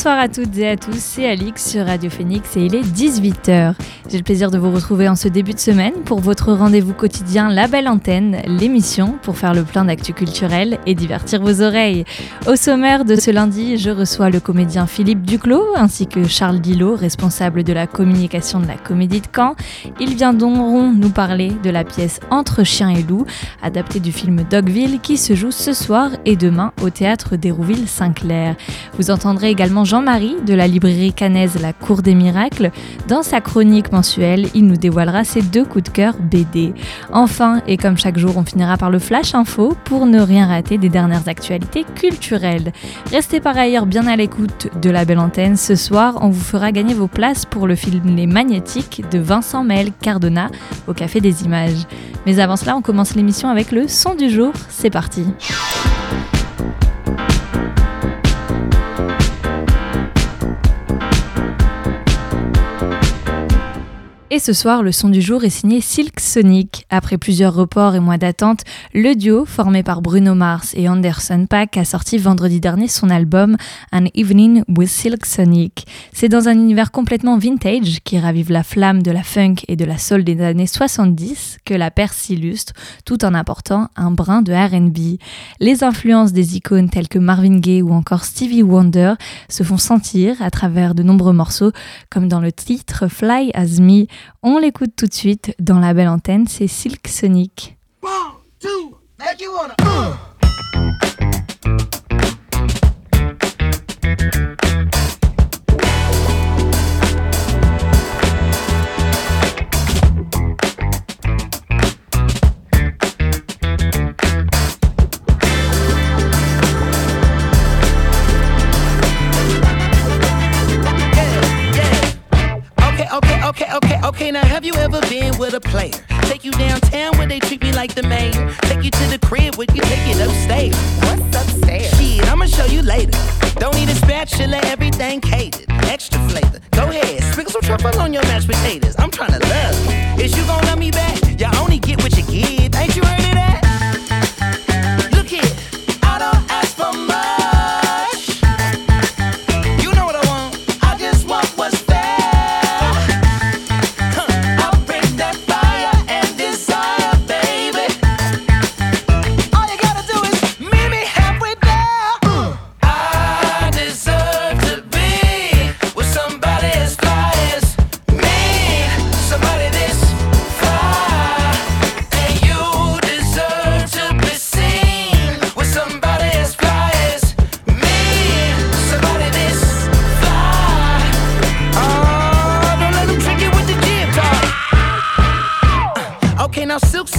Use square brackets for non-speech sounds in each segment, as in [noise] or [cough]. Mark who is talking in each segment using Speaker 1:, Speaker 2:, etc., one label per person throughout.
Speaker 1: Bonsoir à toutes et à tous, c'est Alix sur Radio Phoenix et il est 18h. J'ai le plaisir de vous retrouver en ce début de semaine pour votre rendez-vous quotidien La Belle Antenne, l'émission pour faire le plein d'actu culturel et divertir vos oreilles. Au sommaire de ce lundi, je reçois le comédien Philippe Duclos ainsi que Charles Dillot, responsable de la communication de la Comédie de Caen. Ils viendront nous parler de la pièce Entre chiens et loups, adaptée du film Dogville qui se joue ce soir et demain au théâtre d'Hérouville-Saint-Clair. Vous entendrez également Jean-Marie de la librairie canaise La Cour des Miracles dans sa chronique il nous dévoilera ses deux coups de cœur BD. Enfin, et comme chaque jour, on finira par le Flash Info pour ne rien rater des dernières actualités culturelles. Restez par ailleurs bien à l'écoute de la belle antenne. Ce soir, on vous fera gagner vos places pour le film Les Magnétiques de Vincent Mel Cardona au Café des Images. Mais avant cela, on commence l'émission avec le son du jour. C'est parti. Et ce soir, le son du jour est signé Silk Sonic. Après plusieurs reports et mois d'attente, le duo, formé par Bruno Mars et Anderson Paak, a sorti vendredi dernier son album An Evening with Silk Sonic. C'est dans un univers complètement vintage qui ravive la flamme de la funk et de la soul des années 70 que la paire s'illustre, tout en apportant un brin de RB. Les influences des icônes telles que Marvin Gaye ou encore Stevie Wonder se font sentir à travers de nombreux morceaux, comme dans le titre Fly As Me. On l'écoute tout de suite dans la belle antenne, c'est Silk Sonic.
Speaker 2: Okay, okay, okay. Now, have you ever been with a player? Take you downtown where they treat me like the main. Take you to the crib where you take it upstairs.
Speaker 3: What's upstairs?
Speaker 2: Shit, I'ma show you later. Don't need a spatula, everything catered. Extra flavor. Go ahead, sprinkle some truffle on your mashed potatoes. I'm trying to love you. Is you gonna love me back? You only get what you give. Ain't you heard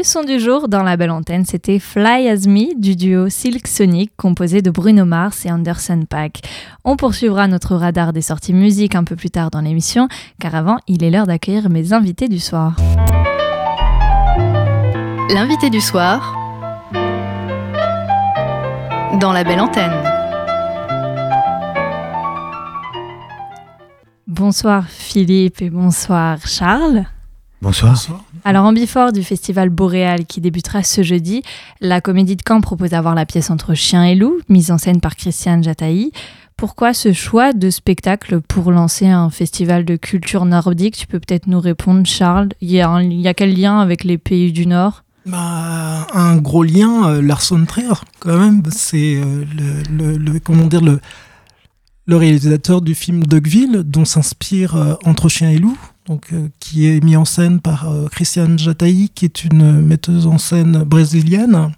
Speaker 1: Le son du jour dans la belle antenne, c'était Fly As Me du duo Silk Sonic composé de Bruno Mars et Anderson Paak. On poursuivra notre radar des sorties musique un peu plus tard dans l'émission, car avant, il est l'heure d'accueillir mes invités du soir.
Speaker 4: L'invité du soir dans la belle antenne.
Speaker 1: Bonsoir Philippe et bonsoir Charles.
Speaker 5: Bonsoir.
Speaker 1: Alors en bifort du festival Boréal qui débutera ce jeudi, la comédie de Caen propose d'avoir la pièce entre chien et loup, mise en scène par Christiane Jataï. Pourquoi ce choix de spectacle pour lancer un festival de culture nordique? Tu peux peut-être nous répondre, Charles. Il y, a quel lien avec les pays du Nord?
Speaker 5: Bah, un gros lien, euh, Lars von Trier, quand même. C'est euh, le, comment le, le réalisateur du film Dogville, dont s'inspire euh, Entre chien et loup, donc, euh, qui est mis en scène par euh, Christiane Jataï, qui est une metteuse en scène brésilienne,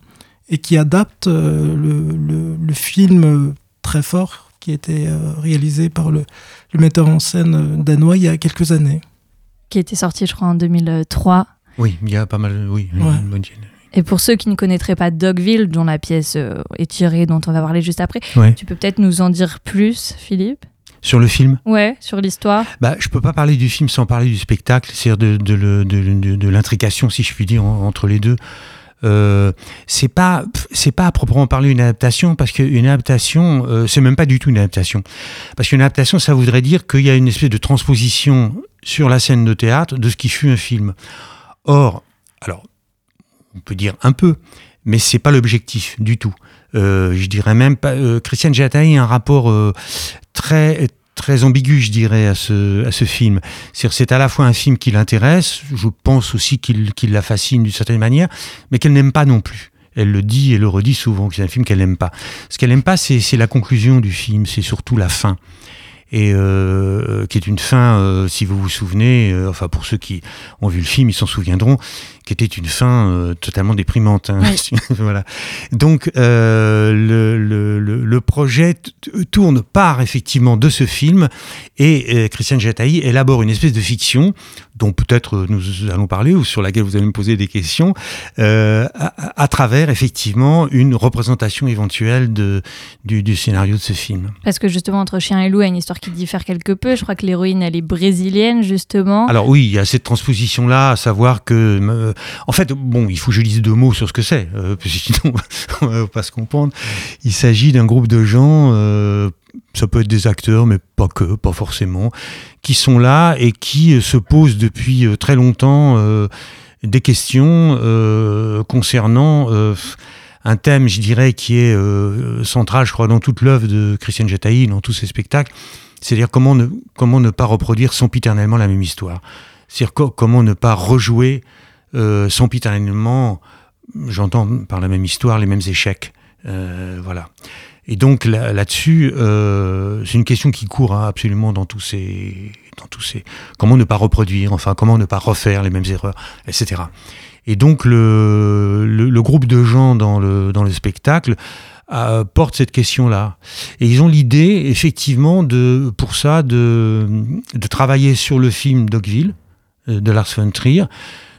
Speaker 5: et qui adapte le, le, film très fort qui a été réalisé par le, le, metteur en scène danois il y a quelques années.
Speaker 1: Qui était sorti, je crois, en 2003.
Speaker 5: Oui, il y a pas mal, oui, une bonne
Speaker 1: et pour ceux qui ne connaîtraient pas Dogville, dont la pièce euh, est tirée, dont on va parler juste après, tu peux peut-être nous en dire plus, Philippe?
Speaker 5: Sur le film
Speaker 1: Ouais, sur l'histoire.
Speaker 5: Bah, je peux pas parler du film sans parler du spectacle, c'est-à-dire de, de, de, de l'intrication, si je puis dire, entre les deux. Euh, c'est pas c'est pas à proprement parler une adaptation parce qu'une adaptation euh, c'est même pas du tout une adaptation parce qu'une adaptation ça voudrait dire qu'il y a une espèce de transposition sur la scène de théâtre de ce qui fut un film. Or alors on peut dire un peu, mais c'est pas l'objectif du tout. Euh, je dirais même pas. Euh, Christiane Jataï a un rapport euh, très très ambigu, je dirais, à ce, à ce film. C'est à la fois un film qui l'intéresse, je pense aussi qu'il la fascine d'une certaine manière, mais qu'elle n'aime pas non plus. Elle le dit et le redit souvent, que c'est un film qu'elle n'aime pas. Ce qu'elle n'aime pas, c'est la conclusion du film, c'est surtout la fin et euh, qui est une fin, euh, si vous vous souvenez, euh, enfin pour ceux qui ont vu le film, ils s'en souviendront, qui était une fin euh, totalement déprimante. Hein. [laughs] voilà. Donc euh, le, le, le, projet tourne part effectivement de ce film et Christiane Jataï élabore une espèce de fiction dont peut-être nous allons parler ou sur laquelle vous allez me poser des questions, euh, à, à, travers effectivement une représentation éventuelle de, du, du, scénario de ce film.
Speaker 1: Parce que justement entre Chien et Loup, il y a une histoire qui diffère quelque peu. Je crois que l'héroïne elle est brésilienne justement.
Speaker 5: Alors oui, il y a cette transposition là, à savoir que euh, en fait bon, il faut que je dise deux mots sur ce que c'est, euh, [laughs] sinon on va pas se comprendre. Il s'agit d'un groupe de gens euh, ça peut être des acteurs, mais pas que, pas forcément, qui sont là et qui se posent depuis très longtemps des questions concernant un thème, je dirais, qui est central, je crois, dans toute l'œuvre de Christiane Jataï, dans tous ses spectacles, c'est-à-dire comment ne, comment ne pas reproduire sempiternellement la même histoire. C'est-à-dire comment ne pas rejouer sempiternellement, j'entends par la même histoire, les mêmes échecs. voilà. Et donc là-dessus, euh, c'est une question qui court hein, absolument dans tous ces, dans tous ces, comment ne pas reproduire, enfin comment ne pas refaire les mêmes erreurs, etc. Et donc le, le, groupe de gens dans le, dans le spectacle euh, porte cette question-là. Et ils ont l'idée, effectivement, de, pour ça, de, de travailler sur le film Dogville euh, de Lars von Trier,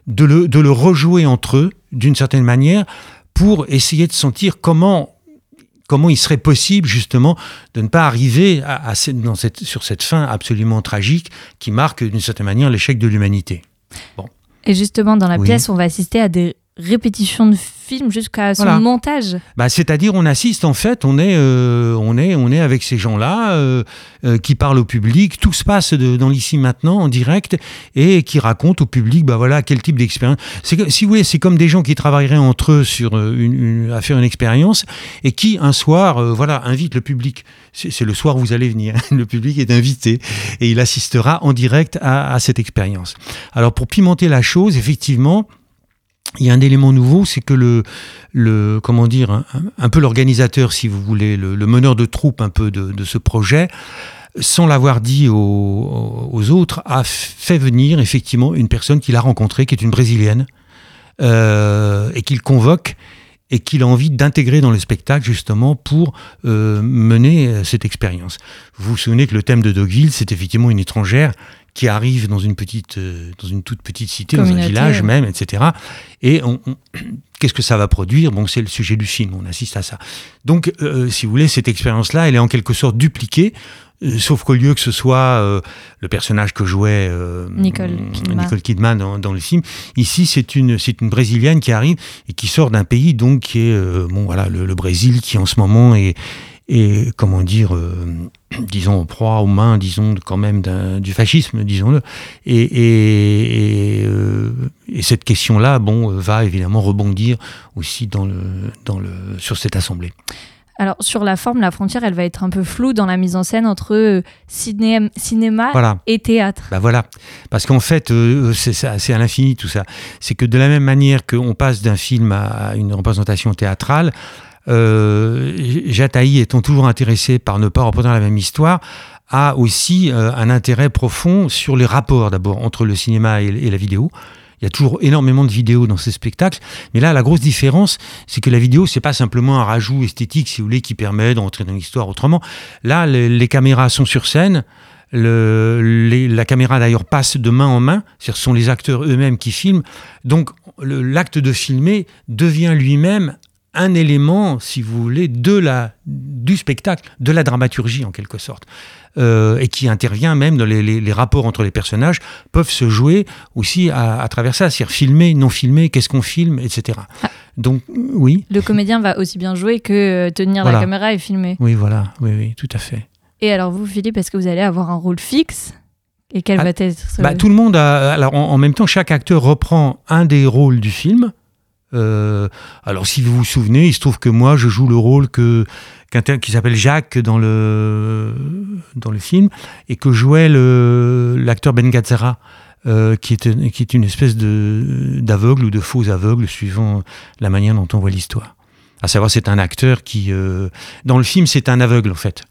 Speaker 5: de le, de le rejouer entre eux, d'une certaine manière, pour essayer de sentir comment comment il serait possible justement de ne pas arriver à, dans cette, sur cette fin absolument tragique qui marque d'une certaine manière l'échec de l'humanité.
Speaker 1: Bon. Et justement, dans la pièce, on va assister à des répétition de film jusqu'à son montage.
Speaker 5: Bah, c'est-à-dire on assiste en fait, on est, euh, on est, on est avec ces gens-là euh, euh, qui parlent au public, tout se passe de, dans l'ici maintenant en direct et qui racontent au public, bah voilà quel type d'expérience. C'est si vous voulez, c'est comme des gens qui travailleraient entre eux sur une, à faire une expérience et qui un soir, voilà, invitent le public. C'est le soir où vous allez venir. [laughs] le public est invité et il assistera en direct à, à cette expérience. Alors pour pimenter la chose, effectivement il y a un élément nouveau, c'est que le, le, comment dire, un, peu l'organisateur, si vous voulez, le, meneur de troupe un peu de, de ce projet, sans l'avoir dit aux, aux, autres, a fait venir effectivement une personne qu'il a rencontrée, qui est une brésilienne, euh, et qu'il convoque et qu'il a envie d'intégrer dans le spectacle justement pour euh, mener cette expérience. Vous vous souvenez que le thème de Dogville, c'est effectivement une étrangère qui arrive dans une petite, dans une toute petite cité, dans un village même, etc. Et [clears throat] qu'est-ce que ça va produire? Bon, c'est le sujet du film, on assiste à ça. Donc, si vous voulez, cette expérience-là, elle est en quelque sorte dupliquée euh, sauf qu'au lieu que ce soit euh, le personnage que jouait euh,
Speaker 1: Nicole
Speaker 5: Kidman, dans, le film, ici c'est une c'est une brésilienne qui arrive et qui sort d'un pays donc qui est bon voilà le, Brésil qui en ce moment est est comment dire [clears throat] disons en proie aux mains disons quand même du fascisme disons-le et, et, et, cette question là bon va évidemment rebondir aussi dans le dans le sur cette assemblée.
Speaker 1: Alors sur la forme, la frontière, elle va être un peu floue dans la mise en scène entre euh, cinéma et théâtre.
Speaker 5: Bah voilà, parce qu'en fait, euh, c'est à l'infini tout ça. C'est que de la même manière qu'on passe d'un film à une représentation théâtrale, euh, Jataï étant toujours intéressé par ne pas représenter la même histoire, a aussi euh, un intérêt profond sur les rapports d'abord entre le cinéma et la vidéo. Il y a toujours énormément de vidéos dans ces spectacles. Mais là, la grosse différence, c'est que la vidéo, c'est pas simplement un rajout esthétique, si vous voulez, qui permet d'entrer dans l'histoire autrement. Là, les, caméras sont sur scène. la caméra d'ailleurs passe de main en main, ce sont les acteurs eux-mêmes qui filment. Donc l'acte de filmer devient lui-même un élément, si vous voulez, de la, du spectacle, de la dramaturgie en quelque sorte. Euh, et qui intervient même dans les, rapports entre les personnages, peuvent se jouer aussi à, travers ça, c'est-à-dire filmer, non filmer, qu'est-ce qu'on filme, etc. Ah. Donc, oui.
Speaker 1: Le comédien va aussi bien jouer que euh, tenir la caméra et filmer.
Speaker 5: Oui, voilà, oui, oui, tout à fait.
Speaker 1: Et alors vous, Philippe, est-ce que vous allez avoir un rôle fixe? Et quel ah, va être
Speaker 5: bah, Tout le monde a. Alors, en, même temps, chaque acteur reprend un des rôles du film. Euh, alors, si vous vous souvenez, il se trouve que moi, je joue le rôle que qui s'appelle Jacques dans le, dans le film, et que jouait l'acteur Ben Gazzara, euh, qui, est, qui est une espèce d'aveugle ou de faux aveugle, suivant la manière dont on voit l'histoire. À savoir, c'est un acteur qui... Euh, dans le film, c'est un aveugle, en fait.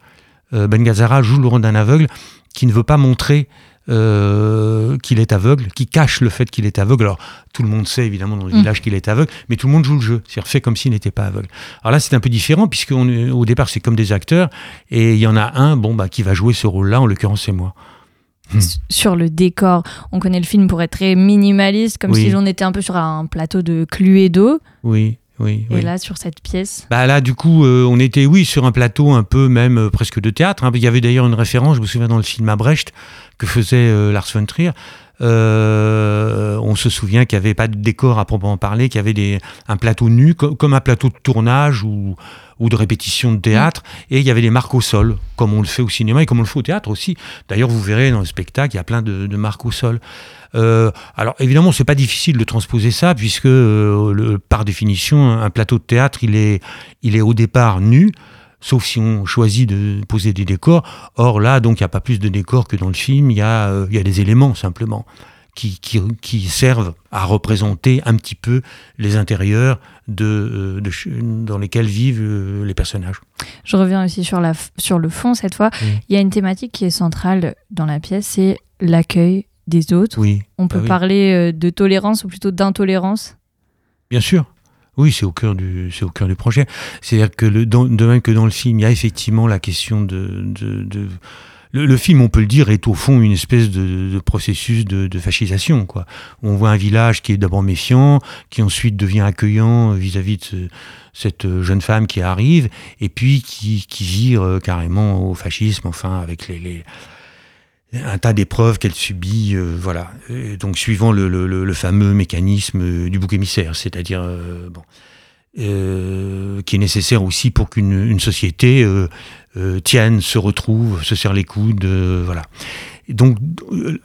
Speaker 5: Ben Gazzara joue le rôle d'un aveugle qui ne veut pas montrer euh, qu'il est aveugle, qui cache le fait qu'il est aveugle. Alors, tout le monde sait évidemment dans le mm. village qu'il est aveugle, mais tout le monde joue le jeu, c'est-à-dire fait comme s'il n'était pas aveugle. Alors là, c'est un peu différent, puisque au départ, c'est comme des acteurs, et il y en a un bon, bah, qui va jouer ce rôle-là, en l'occurrence, c'est moi.
Speaker 1: Hmm. Sur le décor, on connaît le film pour être très minimaliste, comme si on était un peu sur un plateau de Cluedo.
Speaker 5: Oui. Oui,
Speaker 1: et là, sur cette pièce
Speaker 5: bah Là, du coup, euh, on était, oui, sur un plateau un peu même euh, presque de théâtre. Hein. Il y avait d'ailleurs une référence, je me souviens, dans le film à Brecht, que faisait euh, Lars von Trier. Euh, on se souvient qu'il n'y avait pas de décor à proprement parler, qu'il y avait un plateau nu, comme un plateau de tournage ou, de répétition de théâtre, et il y avait des marques au sol, comme on le fait au cinéma et comme on le fait au théâtre aussi. D'ailleurs, vous verrez dans le spectacle, il y a plein de, marques au sol. Euh, alors évidemment, c'est pas difficile de transposer ça, puisque le, par définition, un plateau de théâtre, il est au départ nu sauf si on choisit de poser des décors. Or là, donc, il n'y a pas plus de décors que dans le film, il y, a, euh, y a des éléments simplement. Qui, qui, servent à représenter un petit peu les intérieurs de, euh, dans lesquels vivent euh, les personnages.
Speaker 1: Je reviens aussi sur, la, sur le fond cette fois. Il y a une thématique qui est centrale dans la pièce, c'est l'accueil des autres.
Speaker 5: Oui.
Speaker 1: On peut
Speaker 5: ah
Speaker 1: parler de tolérance ou plutôt d'intolérance?
Speaker 5: Bien sûr. Oui, c'est au cœur du, c'est au cœur du projet. C'est-à-dire que le, de même que dans le film, il y a effectivement la question de, de, le, film, on peut le dire, est au fond une espèce de, processus de, fascisation. Quoi. On voit un village qui est d'abord méfiant, qui ensuite devient accueillant vis-à-vis de cette jeune femme qui arrive, et puis qui, qui vire euh, carrément au fascisme, enfin, avec les, les un tas d'épreuves qu'elle subit, euh, voilà. donc suivant le, le, le, fameux mécanisme euh, du bouc émissaire, c'est-à-dire euh, bon, qui est nécessaire aussi pour qu'une une société tienne, se retrouve, se serre les coudes, voilà. donc,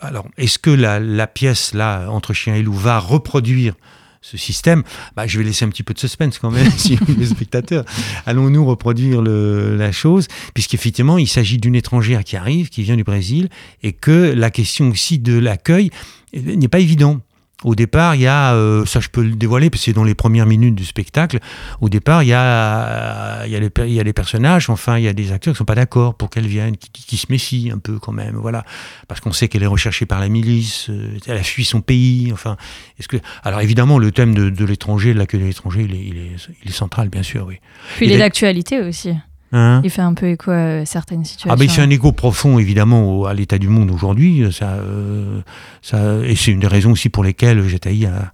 Speaker 5: alors, est-ce que la, la, pièce là entre chien et loup va reproduire ce système, bah, je vais laisser un petit peu de suspense quand même, [laughs] si les spectateurs. Allons-nous reproduire la chose, puisqu'effectivement, il s'agit d'une étrangère qui arrive, qui vient du Brésil, et que la question aussi de l'accueil n'est pas évidente. Au départ, il y a, euh, ça je peux le dévoiler parce que c'est dans les premières minutes du spectacle, au départ, il y a, il y a, les, il y a les personnages, enfin, il y a des acteurs qui ne sont pas d'accord pour qu'elle vienne, qui, qui, se méfient un peu quand même, voilà. Parce qu'on sait qu'elle est recherchée par la milice, euh, elle a fui son pays, enfin. Est-ce que... Alors évidemment, le thème de, de l'étranger, de l'accueil de l'étranger, il est, il, est, il est, central, bien sûr, oui.
Speaker 1: Puis il est d'actualité aussi.
Speaker 6: Hein il fait un peu écho à certaines situations.
Speaker 5: Ah ben c'est un écho profond évidemment à l'état du monde aujourd'hui. Ça, euh, ça, et c'est une des raisons aussi pour lesquelles Jataï a,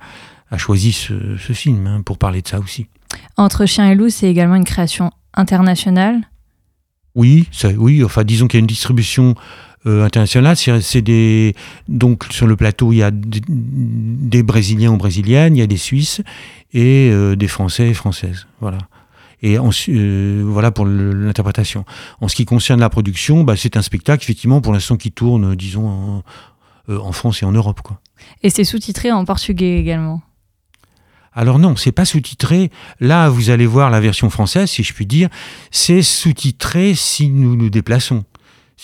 Speaker 5: a choisi ce, ce film, hein, pour parler de ça aussi.
Speaker 6: Entre chien et loup, c'est également une création internationale?
Speaker 5: Oui, ça, oui enfin disons qu'il y a une distribution euh, internationale. C'est des donc sur le plateau il y a des, Brésiliens ou Brésiliennes, il y a des Suisses et euh, des Français et Françaises. Voilà. Et euh, voilà pour l'interprétation. En ce qui concerne la production, bah, c'est un spectacle, effectivement, pour l'instant, qui tourne, disons, en, euh, en, France et en Europe. Quoi.
Speaker 6: Et c'est sous-titré en portugais également?
Speaker 5: Alors non, c'est pas sous-titré. Là, vous allez voir la version française, si je puis dire. C'est sous-titré si nous nous déplaçons.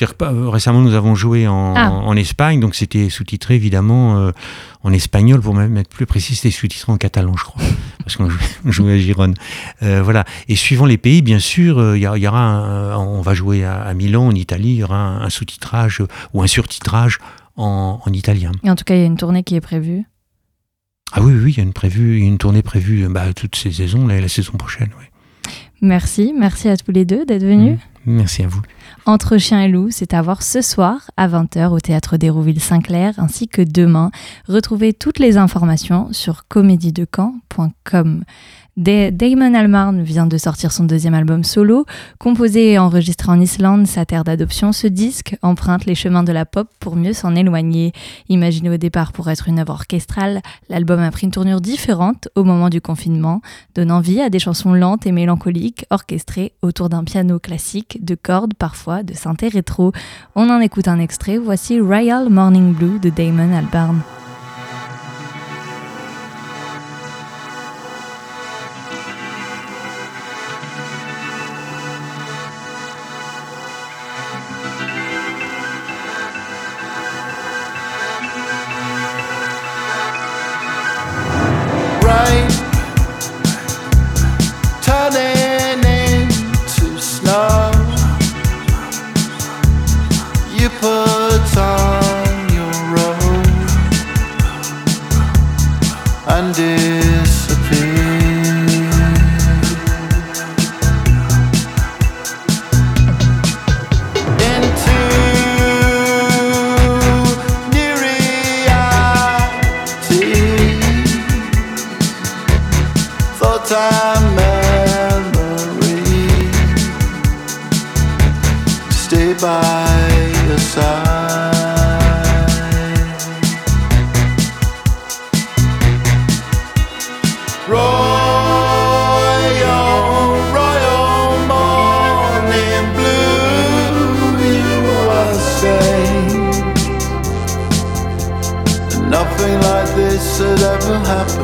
Speaker 5: Euh, récemment, nous avons joué en, ah. en Espagne, donc c'était sous-titré évidemment euh, en espagnol, pour même être plus précis, c'était sous-titré en catalan, je crois, [laughs] parce qu'on [laughs] jouait à Gironne. Euh, voilà. Et suivant les pays, bien sûr, il y, y, aura, on va jouer à, Milan, en Italie, il y aura un, sous-titrage ou un surtitrage en, en, italien.
Speaker 6: Et en tout cas, il y a une tournée qui est prévue.
Speaker 5: Ah oui, oui, il y a une, prévue, une tournée prévue bah, toutes ces saisons, la, la saison prochaine. Oui.
Speaker 6: Merci, merci à tous les deux d'être venus.
Speaker 5: Mmh. Merci à vous.
Speaker 6: Entre chien et loup, c'est à voir ce soir à 20h au théâtre d'Hérouville-Saint-Clair ainsi que demain. Retrouvez toutes les informations sur comédiedecamp.com. Damon Almarn vient de sortir son deuxième album solo. Composé et enregistré en Islande, sa terre d'adoption, ce disque emprunte les chemins de la pop pour mieux s'en éloigner. Imaginé au départ pour être une œuvre orchestrale, l'album a pris une tournure différente au moment du confinement, donnant vie à des chansons lentes et mélancoliques, orchestrées autour d'un piano classique, de cordes parfois, de synthé rétro. On en écoute un extrait, voici Royal Morning Blue de Damon Albarn.
Speaker 1: so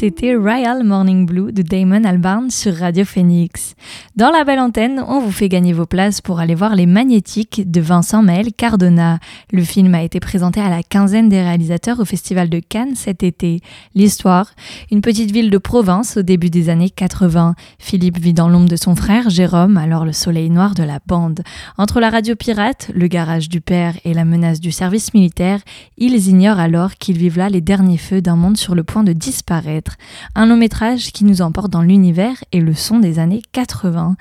Speaker 1: c'était Royal Morning Blue de Damon Albarn sur Radio Phoenix. Dans la belle antenne, on vous fait gagner vos places pour aller voir Les Magnétiques de Vincent Maël Cardona. Le film a été présenté à la quinzaine des réalisateurs au Festival de Cannes cet été. L'histoire Une petite ville de province au début des années 80. Philippe vit dans l'ombre de son frère Jérôme, alors le soleil noir de la bande. Entre la radio pirate, le garage du père et la menace du service militaire, ils ignorent alors qu'ils vivent là les derniers feux d'un monde sur le point de disparaître. Un long métrage qui nous emporte dans l'univers et le son des années 80.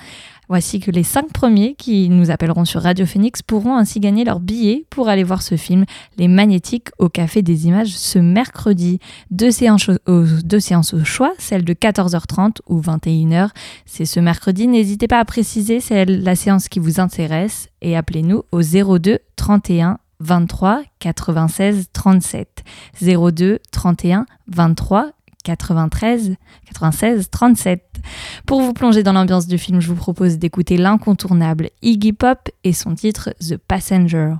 Speaker 1: Voici que les cinq premiers qui nous appelleront sur Radio Phoenix pourront ainsi gagner leur billet pour aller voir ce film, Les Magnétiques, au Café des Images ce mercredi. Deux séances au, séances au choix, celle de 14h30 ou 21h. C'est ce mercredi. N'hésitez pas à préciser celle, la séance qui vous intéresse et appelez-nous au 02 31 23 96 37. 02 31 23 93 96 37. Pour vous plonger dans l'ambiance du film, je vous propose d'écouter l'incontournable Iggy Pop et son titre The Passenger.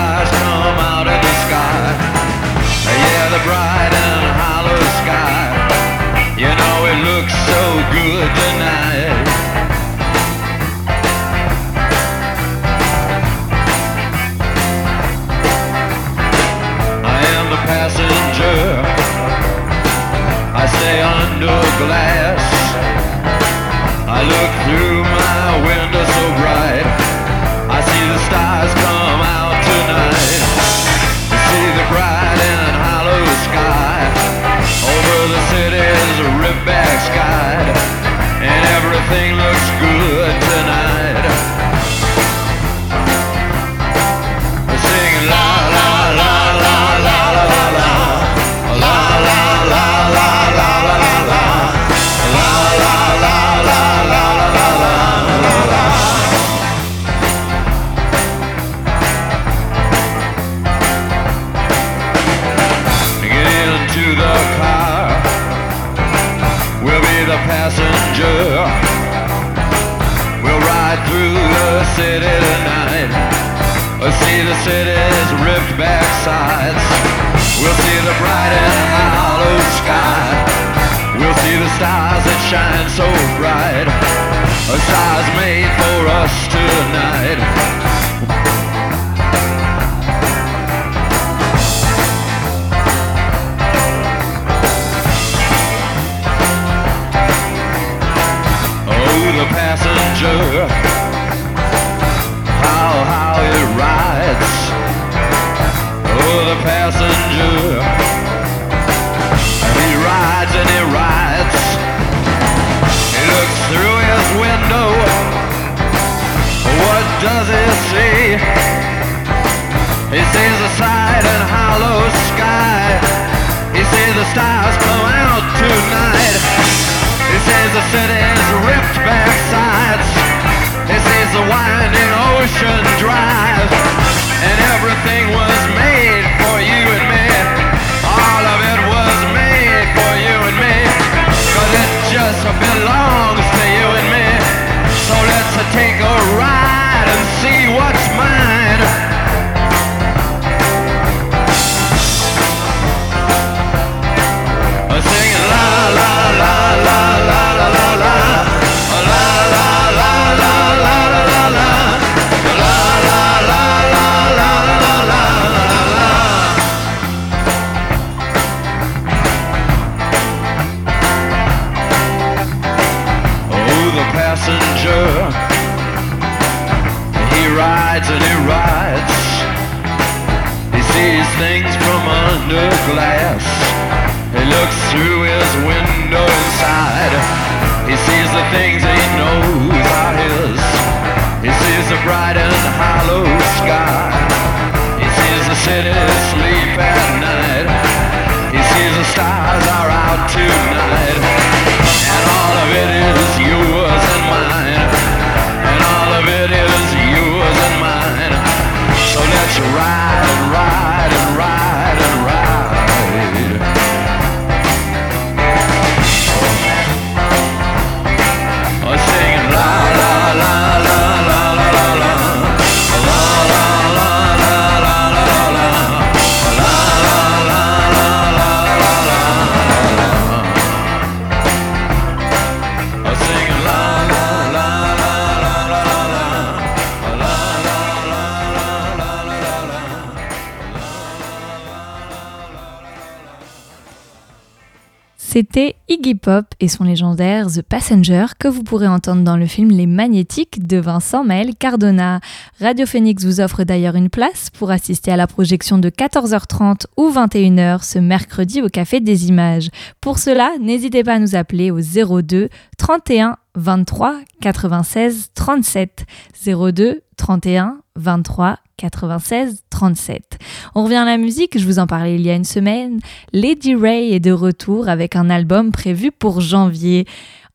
Speaker 1: stars come out of the sky.
Speaker 7: Yeah, the bright and hollow sky. You know it looks so good tonight. I am the passenger. I stay under glass. I look through my lights. We'll see the bright and hollow sky. We'll see the stars that shine so bright. A stars made for us tonight. Oh, the passenger passenger. He rides and he rides. He looks through his window. What does he see? He sees a side and hollow sky. He sees the stars come out tonight. He sees the city's ripped back sides. He sees the winding ocean drive. And everything was made belong and he rides. He sees things from under glass. He looks through his window inside. He sees the things he knows are his. He sees the bright and hollow sky. He sees the city sleep at night. He sees the stars are out tonight. And all of it is yours. to ride and ride.
Speaker 8: C'était Iggy Pop et son légendaire The Passenger que vous pourrez entendre dans le film Les Magnétiques de Vincent Maël Cardona. Radio Phoenix vous offre d'ailleurs une place pour assister à la projection de 14h30 ou 21h ce mercredi au Café des Images. Pour cela, n'hésitez pas à nous appeler au 02 31 23 96 37 02 31 23 96 37. On revient à la musique, je vous en parlais il y a une semaine. Lady Ray est de retour avec un album prévu pour janvier.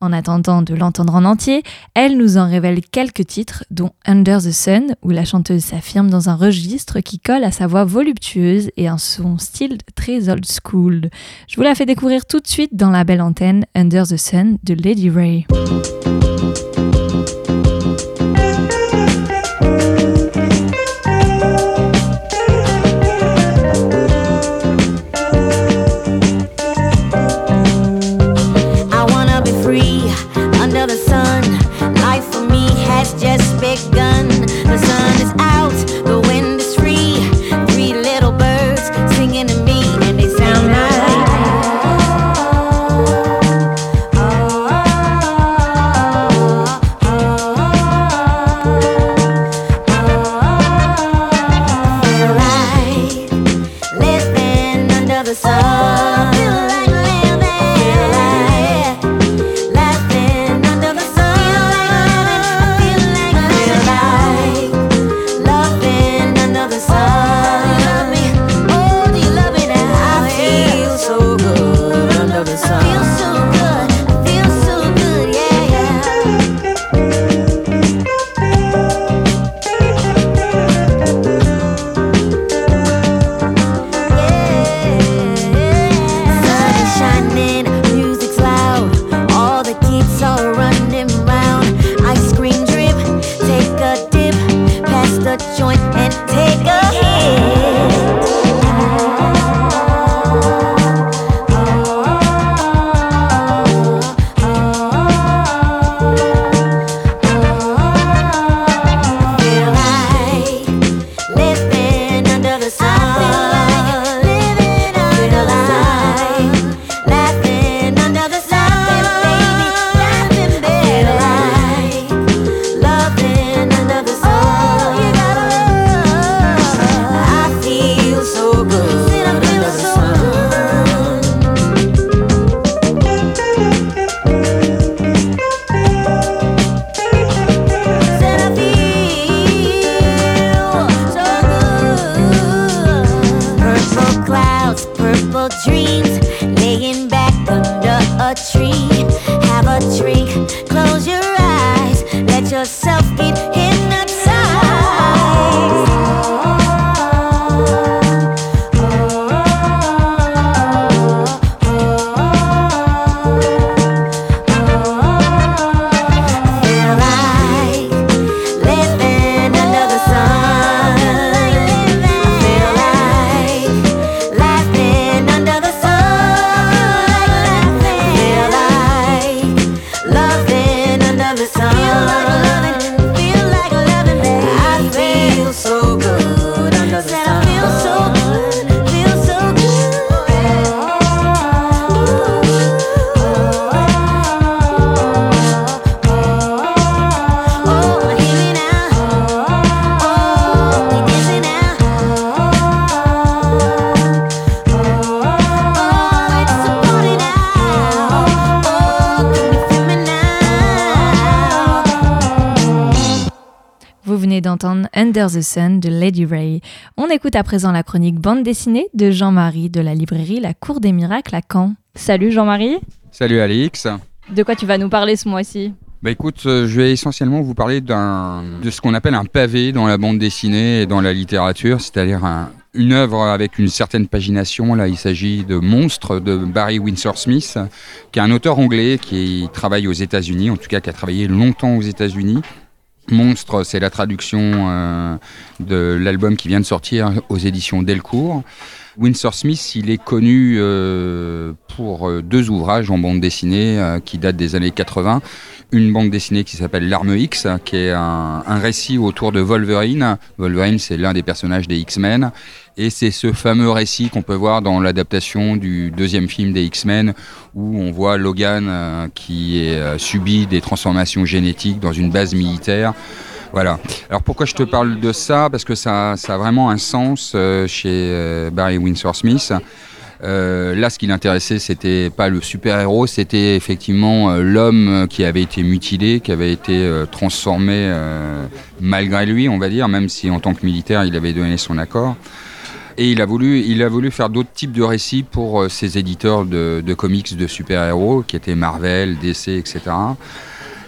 Speaker 8: En attendant de l'entendre en entier, elle nous en révèle quelques titres, dont Under the Sun, où la chanteuse s'affirme dans un registre qui colle à sa voix voluptueuse et à son style très old school. Je vous la fais découvrir tout de suite dans la belle antenne Under the Sun de Lady Ray.
Speaker 1: the sun. Under the Sun de Lady Ray. On écoute à présent la chronique bande dessinée de Jean-Marie de la librairie La Cour des Miracles à Caen. Salut Jean-Marie.
Speaker 9: Salut Alix.
Speaker 1: De quoi tu vas nous parler ce mois-ci?
Speaker 9: Bah écoute, euh, je vais essentiellement vous parler de ce qu'on appelle un pavé dans la bande dessinée et dans la littérature, c'est-à-dire une œuvre avec une certaine pagination. Là, il s'agit de Monstre de Barry Windsor Smith, qui est un auteur anglais qui travaille aux États-Unis, en tout cas qui a travaillé longtemps aux États-Unis. Monstre, c'est la traduction euh, de l'album qui vient de sortir aux éditions Delcourt. Windsor Smith, il est connu euh, pour deux ouvrages en bande dessinée qui datent des années 80 une bande dessinée qui s'appelle L'Arme X, qui est un, récit autour de Wolverine. Wolverine, c'est l'un des personnages des X-Men. Et c'est ce fameux récit qu'on peut voir dans l'adaptation du deuxième film des X-Men, où on voit Logan euh, qui euh, subit des transformations génétiques dans une base militaire. Voilà. Alors pourquoi je te parle de ça? Parce que ça, a vraiment un sens euh, chez Barry Windsor Smith. Euh, là, ce qui l'intéressait, c'était pas le super-héros, c'était effectivement euh, l'homme qui avait été mutilé, qui avait été euh, transformé malgré lui, on va dire, même si en tant que militaire, il avait donné son accord. Et il a voulu, faire d'autres types de récits pour ses éditeurs de comics de super-héros, qui étaient Marvel, DC, etc.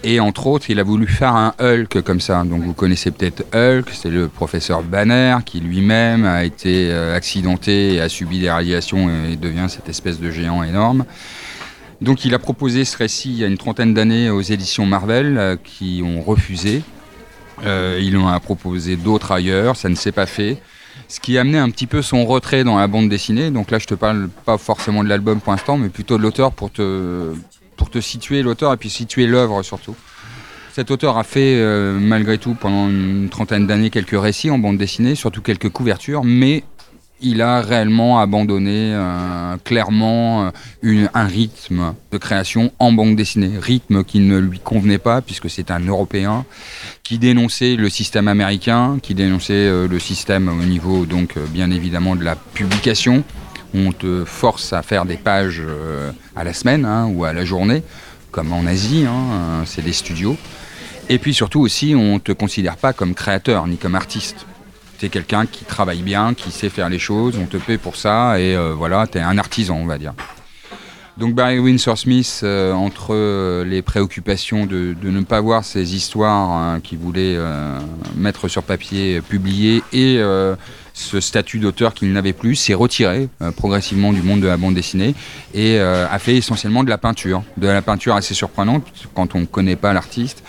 Speaker 9: Et entre autres, il a voulu faire un Hulk comme ça. Donc vous connaissez peut-être Hulk, c'est le professeur Banner qui lui-même a été euh, accidenté et a subi des radiations et devient cette espèce de géant énorme. Donc il a proposé ce récit il y a une trentaine d'années aux éditions Marvel euh, qui ont refusé. Il en a proposé d'autres ailleurs, ça ne s'est pas fait. Ce qui a amené un petit peu son retrait dans la bande dessinée. Donc là, je te parle pas forcément de l'album pour l'instant, mais plutôt de l'auteur pour te, pour te situer l'auteur et puis situer l'œuvre surtout. Cet auteur a fait euh, malgré tout pendant une trentaine d'années quelques récits en bande dessinée, surtout quelques couvertures, mais il a réellement abandonné euh, clairement euh, un rythme de création en bande dessinée, rythme qui ne lui convenait pas puisque c'est un Européen qui dénonçait le système américain, qui dénonçait le système au niveau donc bien évidemment de la publication, on te force à faire des pages euh, à la semaine hein, ou à la journée, comme en Asie, hein, c'est des studios. Et puis surtout aussi, on ne te considère pas comme créateur ni comme artiste. Tu es quelqu'un qui travaille bien, qui sait faire les choses, on te paie pour ça, et euh, voilà, tu es un artisan, on va dire. Donc Barry Windsor Smith, euh, entre les préoccupations de, ne pas voir ces histoires hein, qu'il voulait mettre sur papier, publier, et ce statut d'auteur qu'il n'avait plus, s'est retiré euh, progressivement du monde de la bande dessinée et euh, a fait essentiellement de la peinture. De la peinture assez surprenante quand on ne connaît pas l'artiste,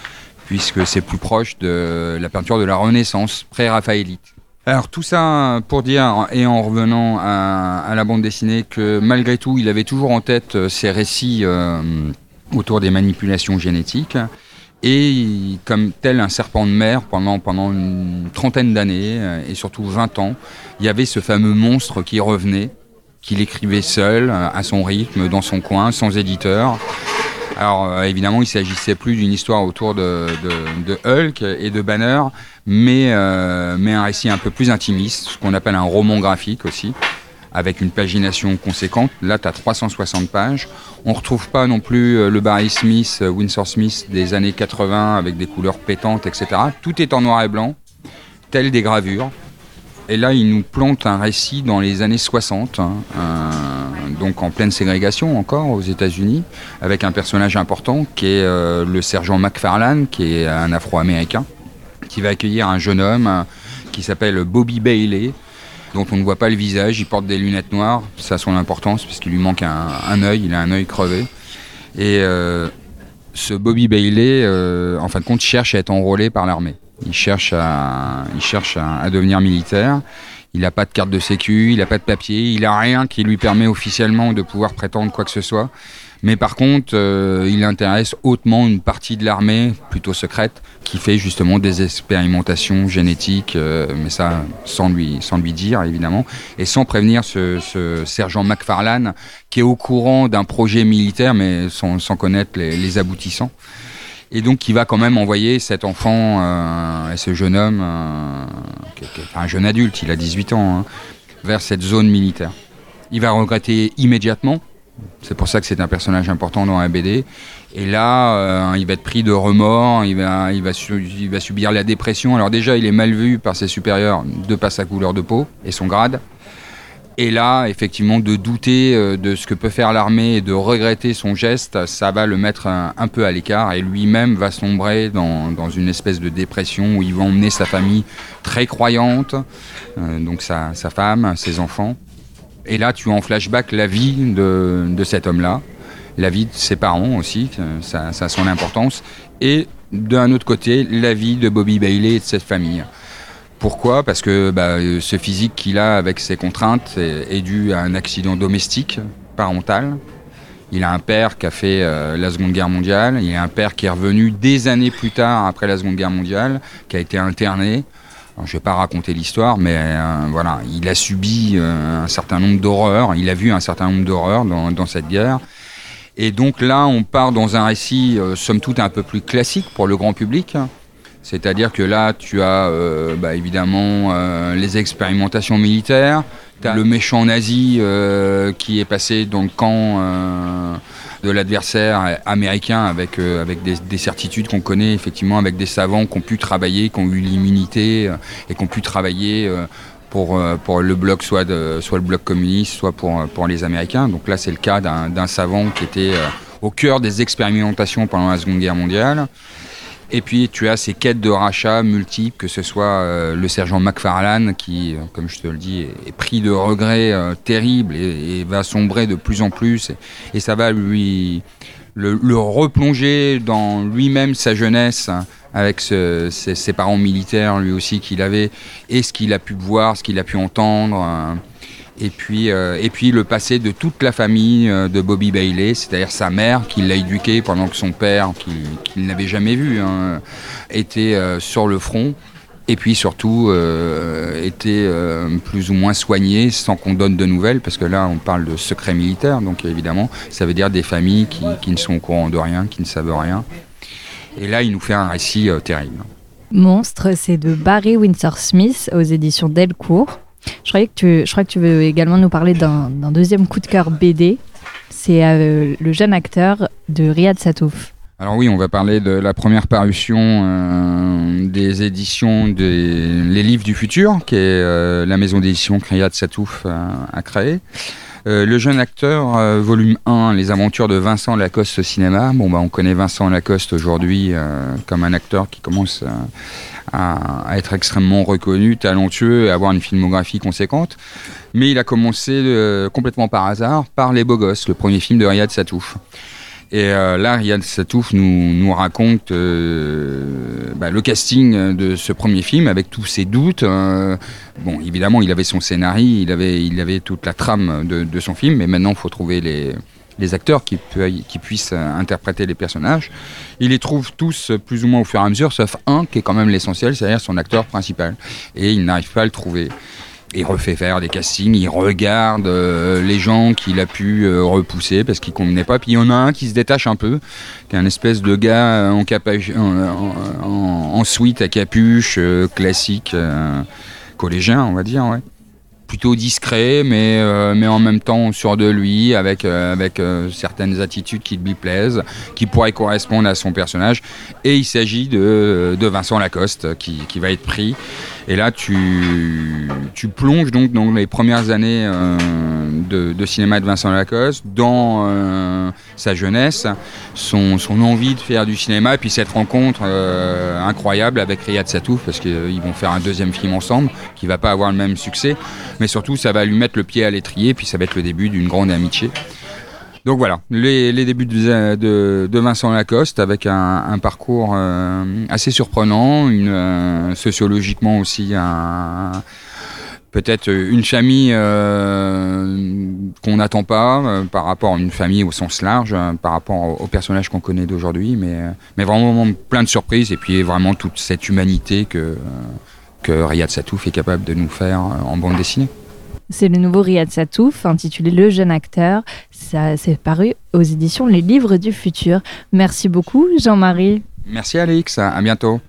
Speaker 9: puisque c'est plus proche de la peinture de la Renaissance, pré-raphaélite. Alors tout ça pour dire, et en revenant à, la bande dessinée, que malgré tout, il avait toujours en tête euh, ces récits autour des manipulations génétiques. Et comme tel un serpent de mer, pendant, pendant une trentaine d'années, euh, et surtout 20 ans, il y avait ce fameux monstre qui revenait, qu'il écrivait seul, euh, à son rythme, dans son coin, sans éditeur. Alors euh, évidemment, il s'agissait plus d'une histoire autour de, Hulk et de Banner, mais, mais un récit un peu plus intimiste, ce qu'on appelle un roman graphique aussi avec une pagination conséquente. Là, tu as 360 pages. On ne retrouve pas non plus euh, le Barry Smith, euh, Windsor Smith des années 80 avec des couleurs pétantes, etc. Tout est en noir et blanc, tel des gravures. Et là, il nous plante un récit dans les années 60, hein, donc en pleine ségrégation encore aux États-Unis, avec un personnage important qui est euh, le sergent McFarlane, qui est un Afro-Américain, qui va accueillir un jeune homme qui s'appelle Bobby Bailey, dont on ne voit pas le visage. Il porte des lunettes noires, ça a son importance puisqu'il lui manque un, œil, il a un œil crevé. Et euh, ce Bobby Bailey, euh, en fin de compte, cherche à être enrôlé par l'armée. Il cherche à, il cherche à, devenir militaire. Il n'a pas de carte de sécu, il n'a pas de papier, il n'a rien qui lui permet officiellement de pouvoir prétendre quoi que ce soit. Mais par contre, euh, il intéresse hautement une partie de l'armée, plutôt secrète, qui fait justement des expérimentations génétiques, euh, mais ça sans lui, sans lui dire évidemment, et sans prévenir ce, sergent McFarlane qui est au courant d'un projet militaire, mais sans, connaître les, aboutissants. Et donc qui va quand même envoyer cet enfant euh, et ce jeune homme, un jeune adulte, il a 18 ans, hein, vers cette zone militaire. Il va regretter immédiatement c'est pour ça que c'est un personnage important dans la BD. Et là, euh, il va être pris de remords, il va, subir la dépression. Alors déjà, il est mal vu par ses supérieurs de par sa couleur de peau et son grade. Et là, effectivement, de douter euh, de ce que peut faire l'armée et de regretter son geste, ça va le mettre un, peu à l'écart et lui-même va sombrer dans, une espèce de dépression où il va emmener sa famille très croyante, euh, donc sa, femme, ses enfants. Et là, tu as en flashback la vie de, cet homme-là, la vie de ses parents aussi, ça, ça a son importance, et d'un autre côté, la vie de Bobby Bailey et de cette famille. Pourquoi? Parce que bah, ce physique qu'il a avec ses contraintes est, dû à un accident domestique, parental. Il a un père qui a fait euh, la Seconde Guerre mondiale. Il a un père qui est revenu des années plus tard, après la Seconde Guerre mondiale, qui a été interné. Je ne vais pas raconter l'histoire, mais euh, voilà, il a subi euh, un certain nombre d'horreurs. Il a vu un certain nombre d'horreurs dans, dans, cette guerre. Et donc là, on part dans un récit, somme toute, un peu plus classique pour le grand public. C'est-à-dire que là, tu as euh, bah, évidemment euh, les expérimentations militaires, tu as le méchant nazi euh, qui est passé dans le camp de l'adversaire américain avec, avec des, certitudes qu'on connaît effectivement, avec des savants qui ont pu travailler, qui ont eu l'immunité et qui ont pu travailler pour, le bloc, soit, soit le bloc communiste, soit pour, pour les Américains. Donc là, c'est le cas d'un savant qui était au cœur des expérimentations pendant la Seconde Guerre mondiale. Et puis tu as ces quêtes de rachat multiples, que ce soit euh, le sergent McFarlane qui, euh, comme je te le dis, est, pris de regrets euh, terribles et, va sombrer de plus en plus. Et, ça va lui le, replonger dans lui-même sa jeunesse hein, avec ses, parents militaires, lui aussi qu'il avait, et ce qu'il a pu voir, ce qu'il a pu entendre. Hein et puis, euh, et puis le passé de toute la famille euh, de Bobby Bailey, c'est-à-dire sa mère qui l'a éduqué pendant que son père, qu'il n'avait jamais vu, hein, était euh, sur le front. Et puis surtout était plus ou moins soigné sans qu'on donne de nouvelles, parce que là on parle de secret militaire, donc évidemment ça veut dire des familles qui, qui, ne sont au courant de rien, qui ne savent rien. Et là il nous fait un récit terrible.
Speaker 1: Monstre, c'est de Barry Windsor Smith aux éditions Delcourt. Je, croyais que tu, crois que tu veux également nous parler d'un deuxième coup de cœur BD. C'est euh, le jeune acteur de Riyad Satouf.
Speaker 9: Alors oui, on va parler de la première parution euh, des éditions des Les Livres du Futur, qui est euh, la maison d'édition que Riyad Satouf a créée. le jeune acteur, volume 1, Les aventures de Vincent Lacoste au cinéma. Bon, bah, on connaît Vincent Lacoste aujourd'hui comme un acteur qui commence à, être extrêmement reconnu, talentueux et avoir une filmographie conséquente. Mais il a commencé euh, complètement par hasard par Les Beaux Gosses, le premier film de Riyad Satouf. Et euh, là, Riyad Satouf nous, raconte euh, bah, le casting de ce premier film avec tous ses doutes. bon, évidemment, il avait son scénario, il avait, toute la trame de son film, mais maintenant, il faut trouver les, les acteurs qui, puissent euh, interpréter les personnages. Il les trouve tous euh, plus ou moins au fur et à mesure, sauf un qui est quand même l'essentiel, c'est-à-dire son acteur principal. Et il n'arrive pas à le trouver. Il refait faire des castings, il regarde euh, les gens qu'il a pu repousser parce qu'il ne convenait pas. Puis il y en a un qui se détache un peu, qui est un espèce de gars en, suite à capuche, classique, collégien, on va dire. Ouais plutôt discret, mais, euh, mais en même temps sûr de lui, avec, euh, avec euh, certaines attitudes qui lui plaisent, qui pourraient correspondre à son personnage. Et il s'agit de, de, Vincent Lacoste qui, qui, va être pris. Et là, tu, tu plonges donc dans les premières années de, de, cinéma de Vincent Lacoste, dans sa jeunesse, son, son, envie de faire du cinéma, et puis cette rencontre incroyable avec Riyad Satouf, parce qu'ils vont faire un deuxième film ensemble, qui va pas avoir le même succès mais surtout ça va lui mettre le pied à l'étrier, puis ça va être le début d'une grande amitié. Donc voilà, les, débuts de, Vincent Lacoste avec un, parcours euh, assez surprenant, euh, sociologiquement aussi peut-être une famille euh, qu'on n'attend pas par rapport à une famille au sens large, par rapport au, personnage qu'on connaît d'aujourd'hui, mais, mais vraiment plein de surprises et puis vraiment toute cette humanité que que Riyad Satouf est capable de nous faire en bande dessinée.
Speaker 1: C'est le nouveau Riyad Satouf, intitulé Le jeune acteur. Ça s'est paru aux éditions Les Livres du Futur. Merci beaucoup, Jean-Marie.
Speaker 9: Merci, Alix. À bientôt.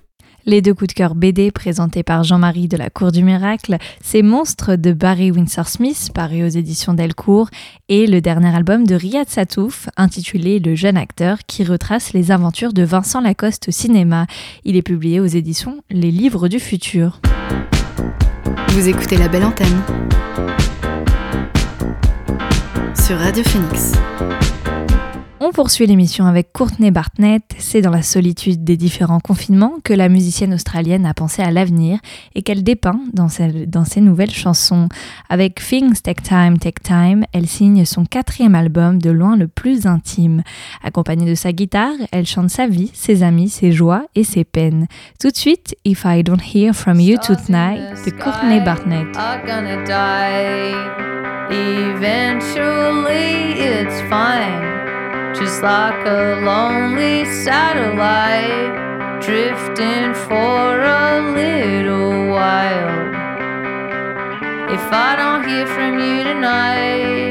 Speaker 1: Les deux coups de cœur BD présentés par Jean-Marie de la Cour du Miracle, c'est Monstres de Barry Windsor Smith, paru aux éditions Delcourt, et le dernier album de Riyad Satouf, intitulé Le jeune acteur, qui retrace les aventures de Vincent Lacoste au cinéma. Il est publié aux éditions Les Livres du Futur.
Speaker 4: Vous écoutez la belle antenne sur Radio Phoenix.
Speaker 1: On poursuit l'émission avec Courtney Bartnett. C'est dans la solitude des différents confinements que la musicienne australienne a pensé à l'avenir et qu'elle dépeint dans ses, dans ses nouvelles chansons. Avec Things Take Time, Take Time, elle signe son quatrième album de loin le plus intime. Accompagnée de sa guitare, elle chante sa vie, ses amis, ses joies et ses peines. Tout de suite, If I Don't Hear From You Tonight de Courtney Bartnett.
Speaker 10: Eventually, it's fine. Just like a lonely satellite drifting for a little while. If I don't hear from you tonight,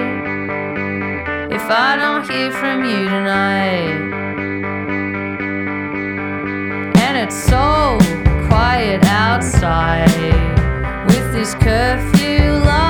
Speaker 10: if I don't hear from you tonight, and it's so quiet outside with this curfew lullaby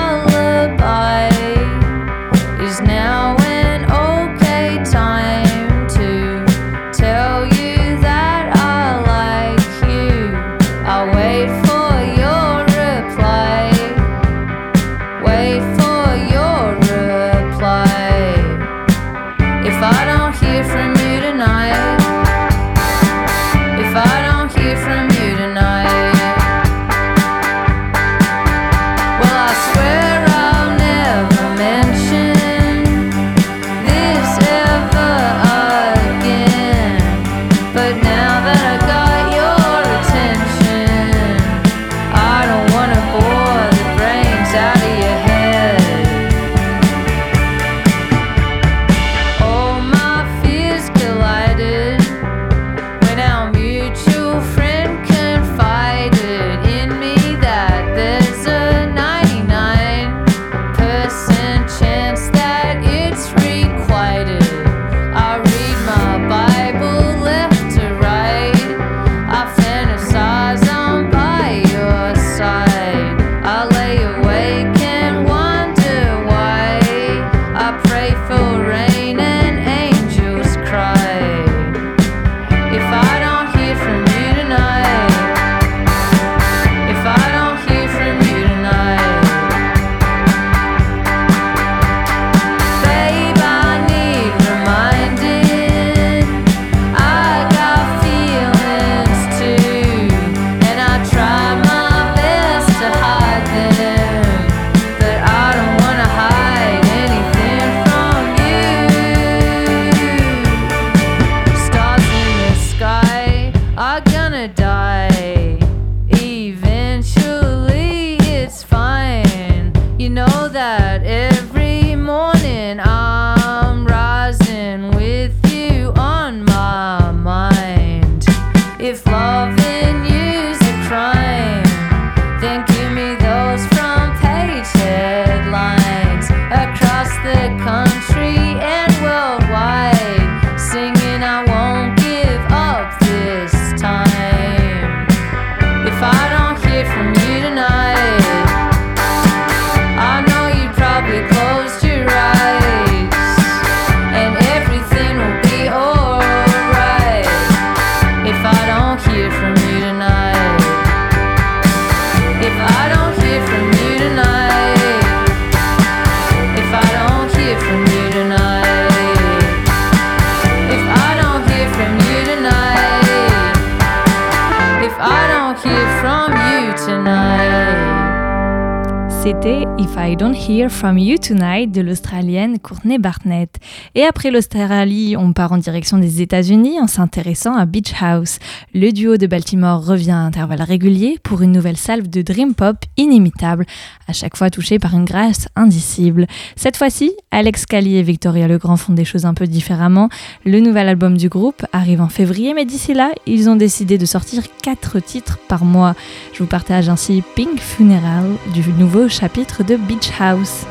Speaker 1: If I Don't Hear From You Tonight de l'Australienne Courtney Barnett. Et après l'Australie, on part en direction des États-Unis en s'intéressant à Beach House. Le duo de Baltimore revient à intervalles réguliers pour une nouvelle salve de dream pop inimitable, à chaque fois touché par une grâce indicible. Cette fois-ci, Alex Cali et Victoria Legrand font des choses un peu différemment. Le nouvel album du groupe arrive en février, mais d'ici là, ils ont décidé de sortir 4 titres par mois. Je vous partage ainsi Pink Funeral du nouveau chapitre de Beach House.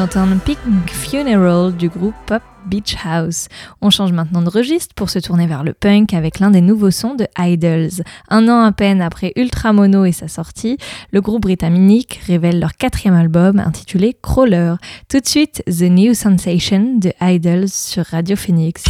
Speaker 11: D'entendre Pink Funeral du groupe Pop Beach House. On change maintenant de registre pour se tourner vers le punk avec l'un des nouveaux sons de Idols. Un an à peine après Ultramono et sa sortie, le groupe britannique révèle leur quatrième album intitulé Crawler. Tout de suite, The New Sensation de Idols sur Radio Phoenix.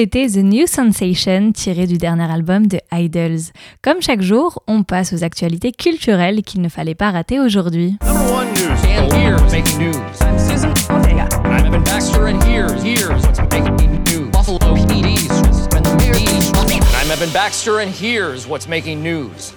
Speaker 1: C'était The New Sensation tiré du dernier album de Idols. Comme chaque jour, on passe aux actualités culturelles qu'il ne fallait pas rater aujourd'hui.
Speaker 12: Number one news. And Baxter, here's what's making news?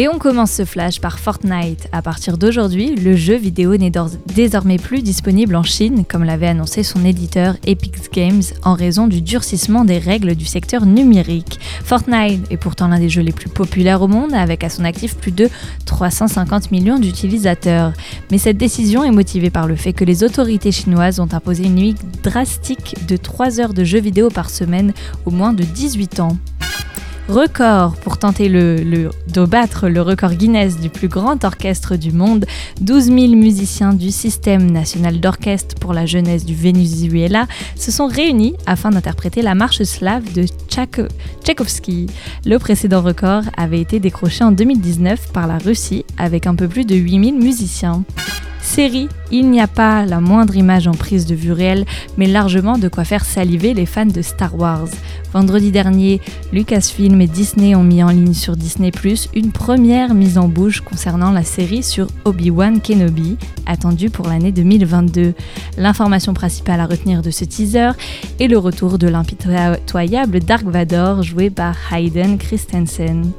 Speaker 1: Et on commence ce flash par Fortnite. À partir d'aujourd'hui, le jeu vidéo n'est désormais plus disponible en Chine, comme l'avait annoncé son éditeur Epic Games, en raison du durcissement des règles du secteur numérique. Fortnite est pourtant l'un des jeux les plus populaires au monde, avec à son actif plus de 350 millions d'utilisateurs. Mais cette décision est motivée par le fait que les autorités chinoises ont imposé une limite drastique de 3 heures de jeux vidéo par semaine aux moins de 18 ans. Record pour tenter de battre le record Guinness du plus grand orchestre du monde. 12 000 musiciens du Système national d'orchestre pour la jeunesse du Venezuela se sont réunis afin d'interpréter la marche slave de Tchaïkovski. Le précédent record avait été décroché en 2019 par la Russie avec un peu plus de 8 000 musiciens. Série, il n'y a pas la moindre image en prise de vue réelle, mais largement de quoi faire saliver les fans de Star Wars. Vendredi dernier, Lucasfilm et Disney ont mis en ligne sur Disney ⁇ une première mise en bouche concernant la série sur Obi-Wan Kenobi, attendue pour l'année 2022. L'information principale à retenir de ce teaser est le retour de l'impitoyable Dark Vador joué par Hayden Christensen.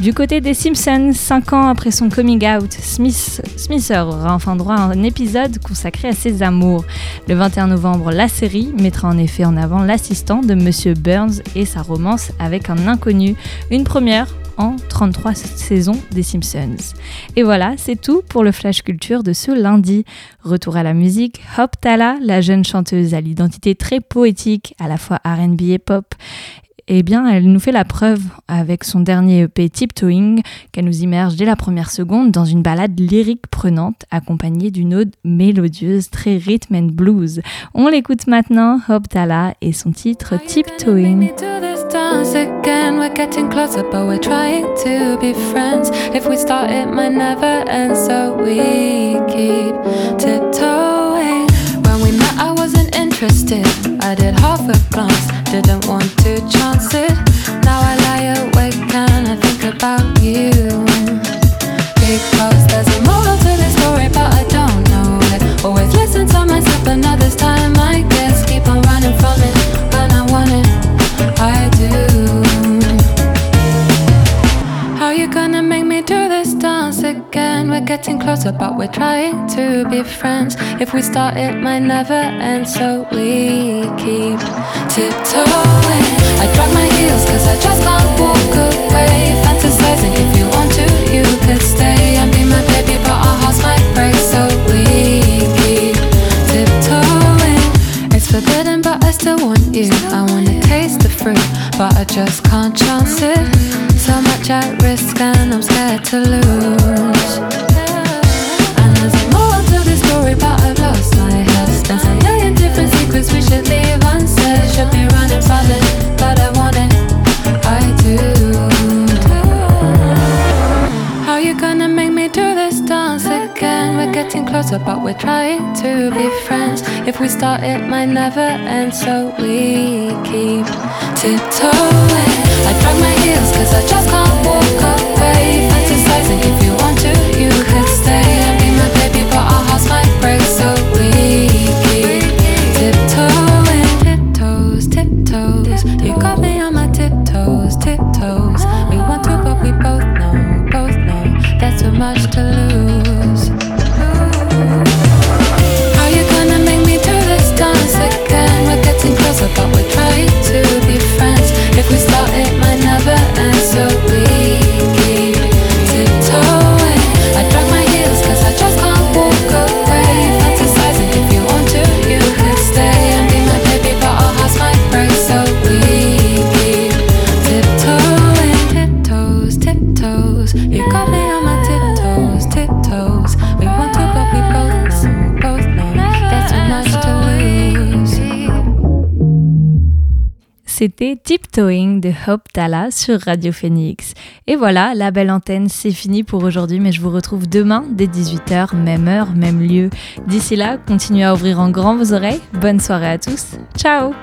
Speaker 1: Du côté des Simpsons, 5 ans après son coming out, Smith, Smither aura enfin droit à un épisode consacré à ses amours. Le 21 novembre, la série mettra en effet en avant l'assistant de Monsieur Burns et sa romance avec un inconnu. Une première en 33 saisons des Simpsons. Et voilà, c'est tout pour le Flash Culture de ce lundi. Retour à la musique, Hop Tala, la jeune chanteuse à l'identité très poétique, à la fois RB et pop, eh bien, elle nous fait la preuve avec son dernier EP Tiptoeing, qu'elle nous immerge dès la première seconde dans une balade lyrique prenante, accompagnée d'une ode mélodieuse très rhythm and blues. On l'écoute maintenant, Hop Tala, et son titre Tiptoeing.
Speaker 13: dance again? We're getting closer, but we're trying to be friends. If we start, it might never end, so we keep tiptoeing. Interested. I did half a glance, didn't want to chance it. Now I lie awake and I think about you. Because there's a moral to this story, but I don't know it. Always listen to myself, but time I guess keep on running from it when I want it. Again? we're getting closer, but we're trying to be friends. If we start, it might never end, so we keep tiptoeing. I drag my heels, cause I just can't walk away. Fantasizing, if you want to, you could stay and be my baby, but our hearts might break, so we keep tiptoeing. It's forbidden, but I still want you. I wanna taste the fruit, but I just can't chance it. So much at risk, and I'm scared to lose. And there's more to this story, but I've lost my head. There's a million different secrets we should leave unsaid. Should be running from it, but I. closer, but we're trying to be friends. If we start, it might never end, so we keep tiptoeing. I drag my heels, cause I just can't walk away. Fantasizing, if you want to, you could stay and be my baby, but our hearts might break, so
Speaker 1: C'était Tiptoeing de Hope Tala sur Radio Phoenix. Et voilà, la belle antenne, c'est fini pour aujourd'hui, mais je vous retrouve demain dès 18h, même heure, même lieu. D'ici là, continuez à ouvrir en grand vos oreilles. Bonne soirée à tous. Ciao